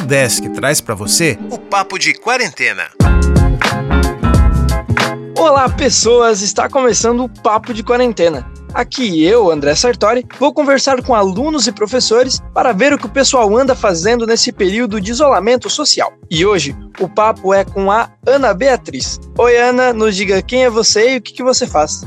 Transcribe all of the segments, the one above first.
Desk traz para você o Papo de Quarentena. Olá, pessoas! Está começando o Papo de Quarentena. Aqui eu, André Sartori, vou conversar com alunos e professores para ver o que o pessoal anda fazendo nesse período de isolamento social. E hoje o papo é com a Ana Beatriz. Oi, Ana, nos diga quem é você e o que, que você faz.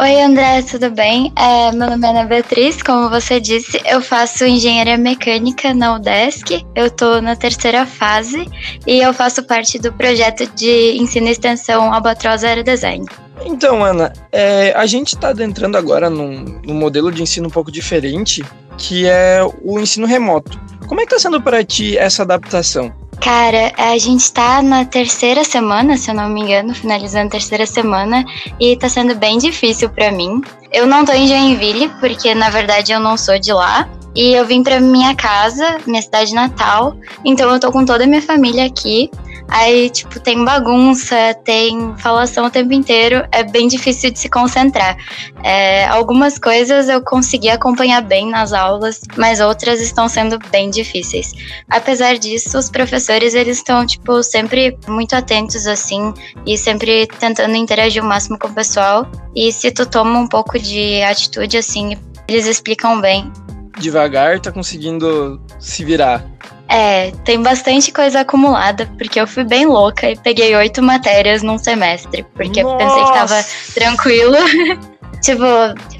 Oi, André, tudo bem? É, meu nome é Ana Beatriz, como você disse, eu faço engenharia mecânica na UDESC, eu estou na terceira fase e eu faço parte do projeto de ensino e extensão Albatroz Aerodesign. Então, Ana, é, a gente está adentrando agora num, num, modelo de ensino um pouco diferente, que é o ensino remoto. Como é que está sendo para ti essa adaptação? Cara, a gente tá na terceira semana, se eu não me engano, finalizando a terceira semana, e tá sendo bem difícil para mim. Eu não tô em Joinville, porque na verdade eu não sou de lá. E eu vim pra minha casa, minha cidade natal, então eu tô com toda a minha família aqui. Aí, tipo, tem bagunça, tem falação o tempo inteiro, é bem difícil de se concentrar. É, algumas coisas eu consegui acompanhar bem nas aulas, mas outras estão sendo bem difíceis. Apesar disso, os professores, eles estão, tipo, sempre muito atentos, assim, e sempre tentando interagir o máximo com o pessoal. E se tu toma um pouco de atitude, assim, eles explicam bem. Devagar, tá conseguindo se virar. É, tem bastante coisa acumulada, porque eu fui bem louca e peguei oito matérias num semestre, porque Nossa. eu pensei que tava tranquilo. tipo,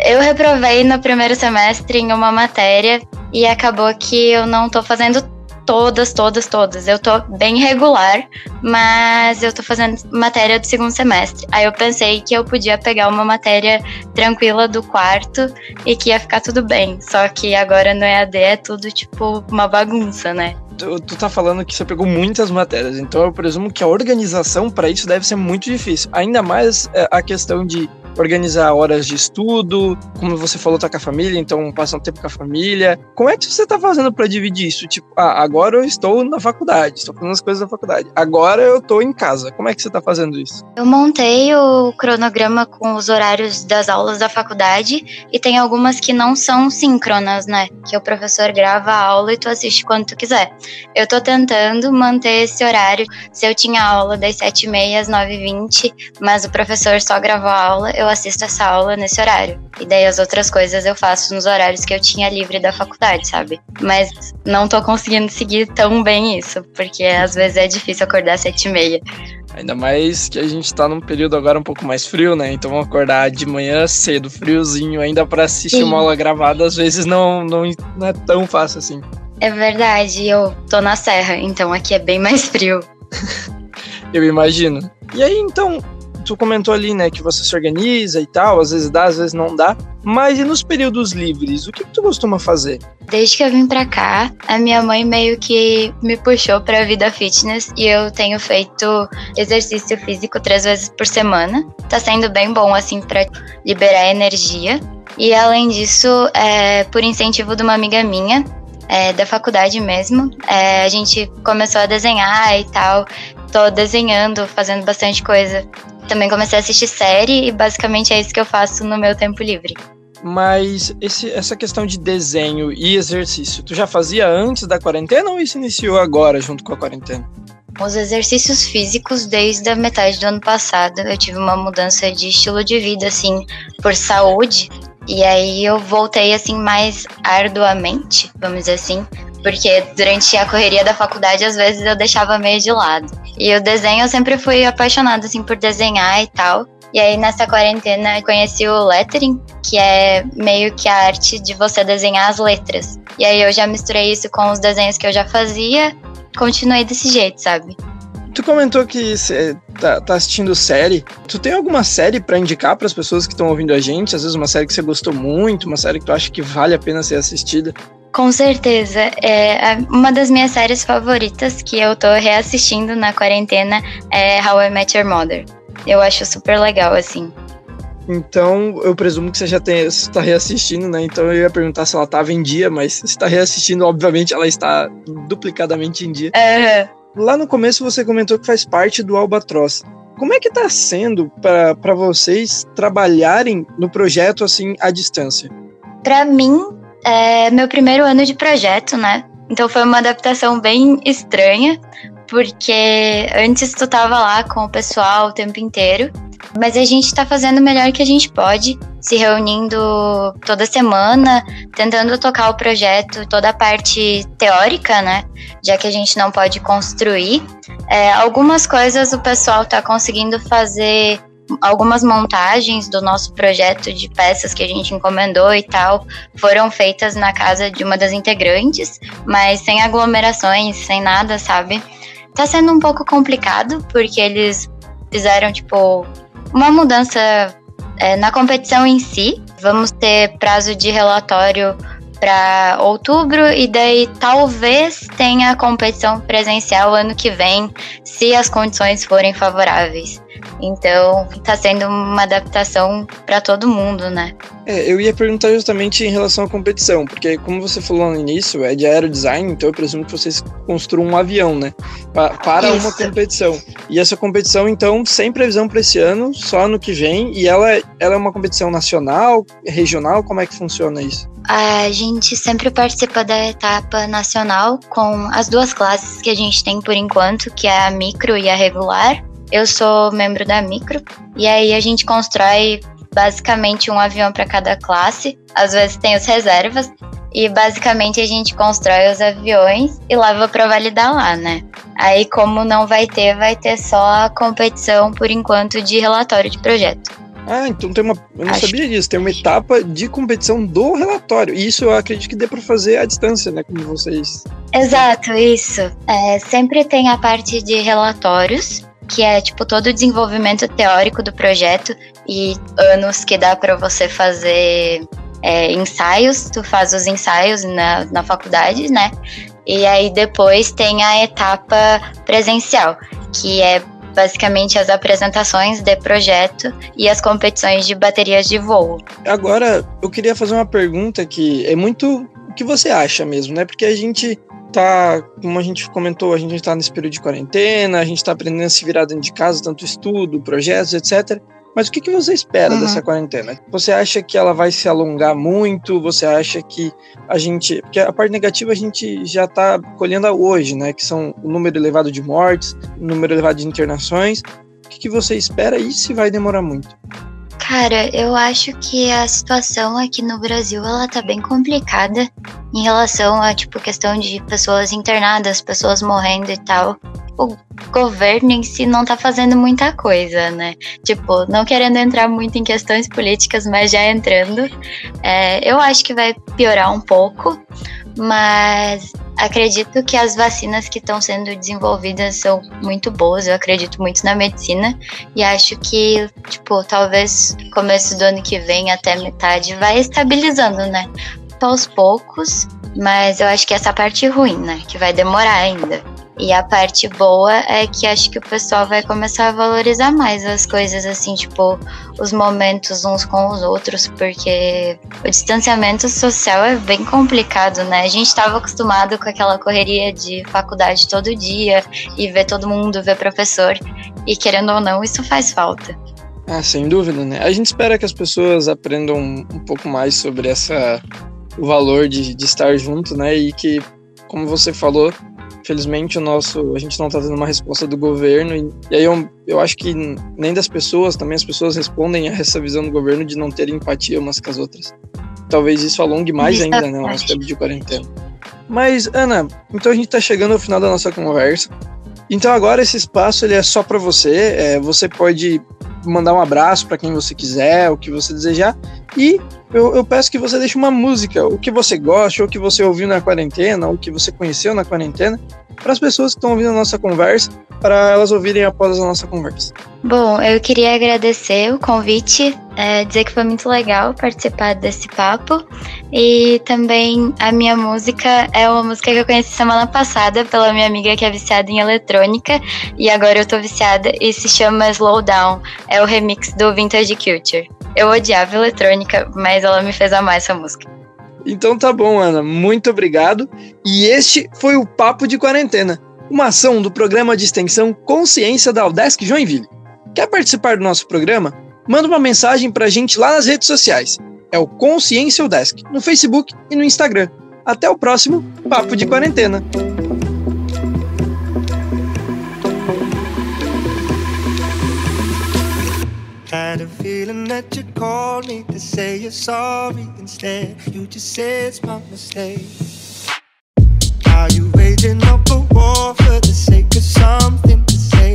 eu reprovei no primeiro semestre em uma matéria e acabou que eu não tô fazendo todas, todas, todas. Eu tô bem regular, mas eu tô fazendo matéria do segundo semestre. Aí eu pensei que eu podia pegar uma matéria tranquila do quarto e que ia ficar tudo bem. Só que agora no EAD é tudo tipo uma bagunça, né? Tu, tu tá falando que você pegou muitas matérias, então eu presumo que a organização para isso deve ser muito difícil. Ainda mais é, a questão de organizar horas de estudo, como você falou, tá com a família, então passa um tempo com a família. Como é que você tá fazendo para dividir isso? Tipo, ah, agora eu estou na faculdade, estou fazendo as coisas da faculdade. Agora eu tô em casa. Como é que você tá fazendo isso? Eu montei o cronograma com os horários das aulas da faculdade e tem algumas que não são síncronas, né? Que o professor grava a aula e tu assiste quando tu quiser. Eu tô tentando manter esse horário. Se eu tinha aula das 7h30 às 9h20, mas o professor só gravou a aula, eu assisto essa aula nesse horário. E daí as outras coisas eu faço nos horários que eu tinha livre da faculdade, sabe? Mas não tô conseguindo seguir tão bem isso, porque às vezes é difícil acordar às sete e meia. Ainda mais que a gente tá num período agora um pouco mais frio, né? Então acordar de manhã cedo, friozinho, ainda para assistir Sim. uma aula gravada, às vezes não, não, não é tão fácil assim. É verdade, eu tô na serra, então aqui é bem mais frio. eu imagino. E aí, então, tu comentou ali, né, que você se organiza e tal, às vezes dá, às vezes não dá. Mas e nos períodos livres, o que, que tu costuma fazer? Desde que eu vim pra cá, a minha mãe meio que me puxou pra vida fitness e eu tenho feito exercício físico três vezes por semana. Tá sendo bem bom, assim, pra liberar energia. E além disso, é, por incentivo de uma amiga minha, é, da faculdade mesmo, é, a gente começou a desenhar e tal. Tô desenhando, fazendo bastante coisa também comecei a assistir série e basicamente é isso que eu faço no meu tempo livre. Mas esse, essa questão de desenho e exercício, tu já fazia antes da quarentena ou isso iniciou agora, junto com a quarentena? Os exercícios físicos desde a metade do ano passado. Eu tive uma mudança de estilo de vida, assim, por saúde. E aí eu voltei, assim, mais arduamente, vamos dizer assim, porque durante a correria da faculdade, às vezes eu deixava meio de lado. E o desenho eu sempre fui apaixonada, assim, por desenhar e tal. E aí, nessa quarentena, eu conheci o lettering, que é meio que a arte de você desenhar as letras. E aí, eu já misturei isso com os desenhos que eu já fazia, continuei desse jeito, sabe? Tu comentou que você tá, tá, assistindo série. Tu tem alguma série para indicar para as pessoas que estão ouvindo a gente? Às vezes uma série que você gostou muito, uma série que tu acha que vale a pena ser assistida? Com certeza. É, uma das minhas séries favoritas que eu tô reassistindo na quarentena é How I Met Your Mother. Eu acho super legal, assim. Então, eu presumo que você já está reassistindo, né? Então eu ia perguntar se ela estava em dia, mas se está reassistindo, obviamente ela está duplicadamente em dia. Uhum. Lá no começo você comentou que faz parte do Albatroz. Como é que está sendo para vocês trabalharem no projeto assim à distância? Para mim, é meu primeiro ano de projeto, né? Então foi uma adaptação bem estranha, porque antes tu tava lá com o pessoal o tempo inteiro, mas a gente tá fazendo o melhor que a gente pode, se reunindo toda semana, tentando tocar o projeto, toda a parte teórica, né? Já que a gente não pode construir. É, algumas coisas o pessoal tá conseguindo fazer algumas montagens do nosso projeto de peças que a gente encomendou e tal foram feitas na casa de uma das integrantes, mas sem aglomerações, sem nada, sabe? Tá sendo um pouco complicado porque eles fizeram tipo uma mudança é, na competição em si. Vamos ter prazo de relatório para outubro e daí talvez tenha competição presencial ano que vem, se as condições forem favoráveis. Então, está sendo uma adaptação para todo mundo, né? É, eu ia perguntar justamente em relação à competição, porque como você falou no início, é de aerodesign, então eu presumo que vocês construam um avião, né? para Isso. uma competição. E essa competição, então, sem previsão para esse ano, só ano que vem, e ela, ela é uma competição nacional, regional, como é que funciona isso? A gente sempre participa da etapa nacional com as duas classes que a gente tem por enquanto, que é a micro e a regular. Eu sou membro da micro e aí a gente constrói basicamente um avião para cada classe. Às vezes tem os reservas e basicamente a gente constrói os aviões e leva para validar lá, né? Aí como não vai ter, vai ter só a competição por enquanto de relatório de projeto. Ah, então tem uma. Eu não Acho sabia disso. Tem uma etapa de competição do relatório. E isso eu acredito que dê para fazer à distância, né? Como vocês. Exato, isso. É, sempre tem a parte de relatórios, que é tipo todo o desenvolvimento teórico do projeto e anos que dá para você fazer é, ensaios. Tu faz os ensaios na, na faculdade, né? E aí depois tem a etapa presencial, que é basicamente as apresentações de projeto e as competições de baterias de voo. Agora, eu queria fazer uma pergunta que é muito o que você acha mesmo, né? Porque a gente tá, como a gente comentou, a gente está nesse período de quarentena, a gente está aprendendo a se virar dentro de casa, tanto estudo, projetos, etc. Mas o que, que você espera uhum. dessa quarentena? Você acha que ela vai se alongar muito? Você acha que a gente. Porque a parte negativa a gente já está colhendo hoje, né? Que são o número elevado de mortes, o número elevado de internações. O que, que você espera e se vai demorar muito? Cara, eu acho que a situação aqui no Brasil ela tá bem complicada em relação a tipo questão de pessoas internadas, pessoas morrendo e tal o governo em si não tá fazendo muita coisa, né? Tipo, não querendo entrar muito em questões políticas, mas já entrando, é, eu acho que vai piorar um pouco, mas acredito que as vacinas que estão sendo desenvolvidas são muito boas, eu acredito muito na medicina e acho que, tipo, talvez começo do ano que vem até metade vai estabilizando, né? Aos poucos, mas eu acho que essa parte ruim, né? Que vai demorar ainda. E a parte boa é que acho que o pessoal vai começar a valorizar mais as coisas, assim, tipo, os momentos uns com os outros, porque o distanciamento social é bem complicado, né? A gente estava acostumado com aquela correria de faculdade todo dia e ver todo mundo, ver professor, e querendo ou não, isso faz falta. Ah, sem dúvida, né? A gente espera que as pessoas aprendam um pouco mais sobre essa o valor de, de estar junto, né? E que, como você falou, Felizmente, o nosso, a gente não está tendo uma resposta do governo. E, e, aí eu, eu acho que nem das pessoas, também as pessoas respondem a essa visão do governo de não ter empatia umas com as outras. Talvez isso alongue mais ainda, né, o nosso tempo de quarentena. Mas, Ana, então a gente está chegando ao final da nossa conversa. Então agora esse espaço ele é só para você. É, você pode mandar um abraço para quem você quiser, o que você desejar. E eu, eu, peço que você deixe uma música, o que você gosta, ou o que você ouviu na quarentena, ou que você conheceu na quarentena, para as pessoas que estão ouvindo a nossa conversa, para elas ouvirem após a nossa conversa. Bom, eu queria agradecer o convite, é, dizer que foi muito legal participar desse papo. E também a minha música é uma música que eu conheci semana passada pela minha amiga que é viciada em eletrônica. E agora eu tô viciada e se chama Slow Down. É o remix do Vintage Culture. Eu odiava eletrônica, mas ela me fez amar essa música. Então tá bom, Ana. Muito obrigado. E este foi o Papo de Quarentena, uma ação do programa de extensão Consciência da Udesc Joinville. Quer participar do nosso programa? Manda uma mensagem pra gente lá nas redes sociais. É o Consciência Udesc, no Facebook e no Instagram. Até o próximo Papo de Quarentena. That you called me to say you're sorry instead. You just said it's my mistake. Are you waging up a war for the sake of something to say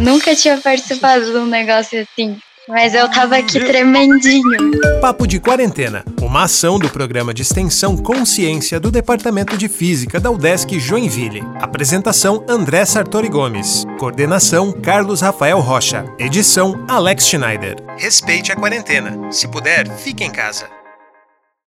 Nunca tinha participado de um negócio assim. Mas eu tava aqui tremendinho. Papo de Quarentena, uma ação do programa de extensão Consciência do Departamento de Física da UDESC Joinville. Apresentação André Sartori Gomes. Coordenação Carlos Rafael Rocha. Edição Alex Schneider. Respeite a quarentena. Se puder, fique em casa.